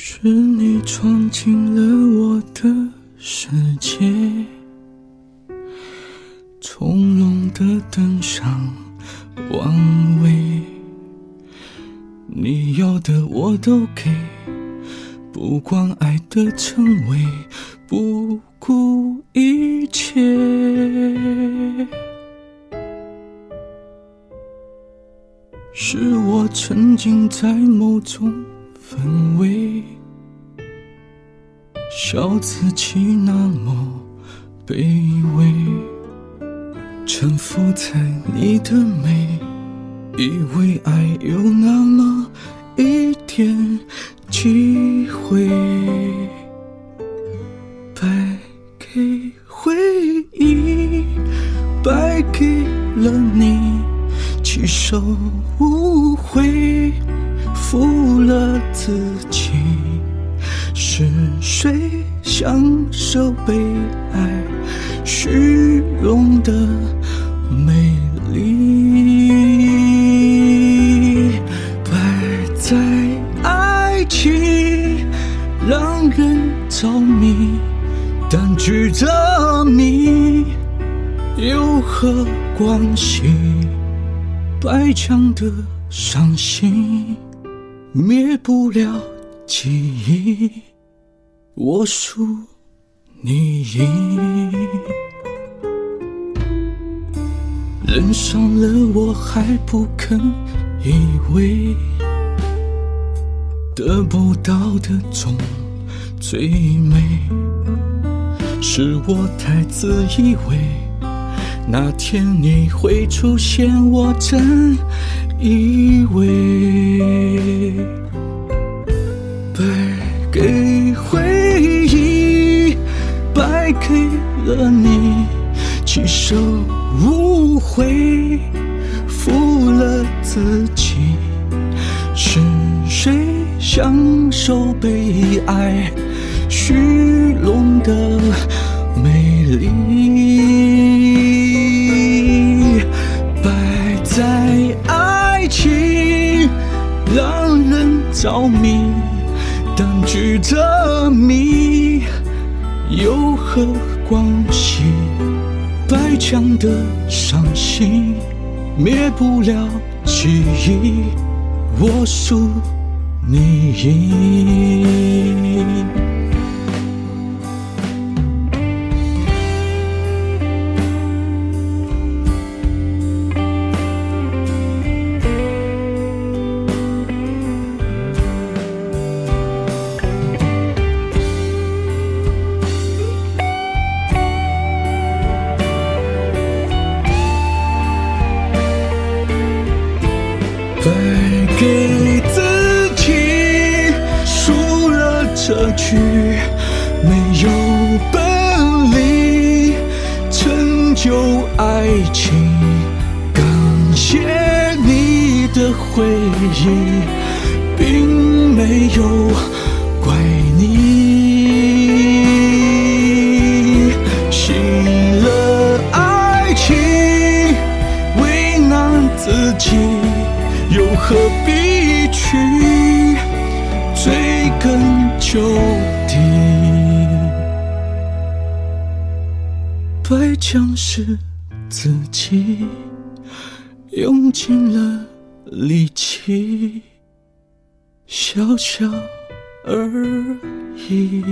是你闯进了我的世界，从容的登上王位，你要的我都给，不管爱的称谓，不顾一切。是我沉浸在某种氛围，笑自己那么卑微，臣服在你的美，以为爱有那么一点机会，败给回忆，败给了你。起手自己，是谁享受被爱虚荣的美丽？摆在爱情让人着迷，但局着迷有何关系？白墙的伤心，灭不了记忆。我输，你赢。人伤了我还不肯依偎，得不到的总最美，是我太自以为。那天你会出现，我真以为误会，负了自己，是谁享受被爱虚荣的美丽？摆在爱情让人着迷，但局着迷有何关系？强的伤心灭不了记忆，我输你赢。去，没有本领成就爱情。感谢你的回忆，并没有怪你。信了爱情，为难自己。又何必去追根究底？白将是自己用尽了力气，小小而已。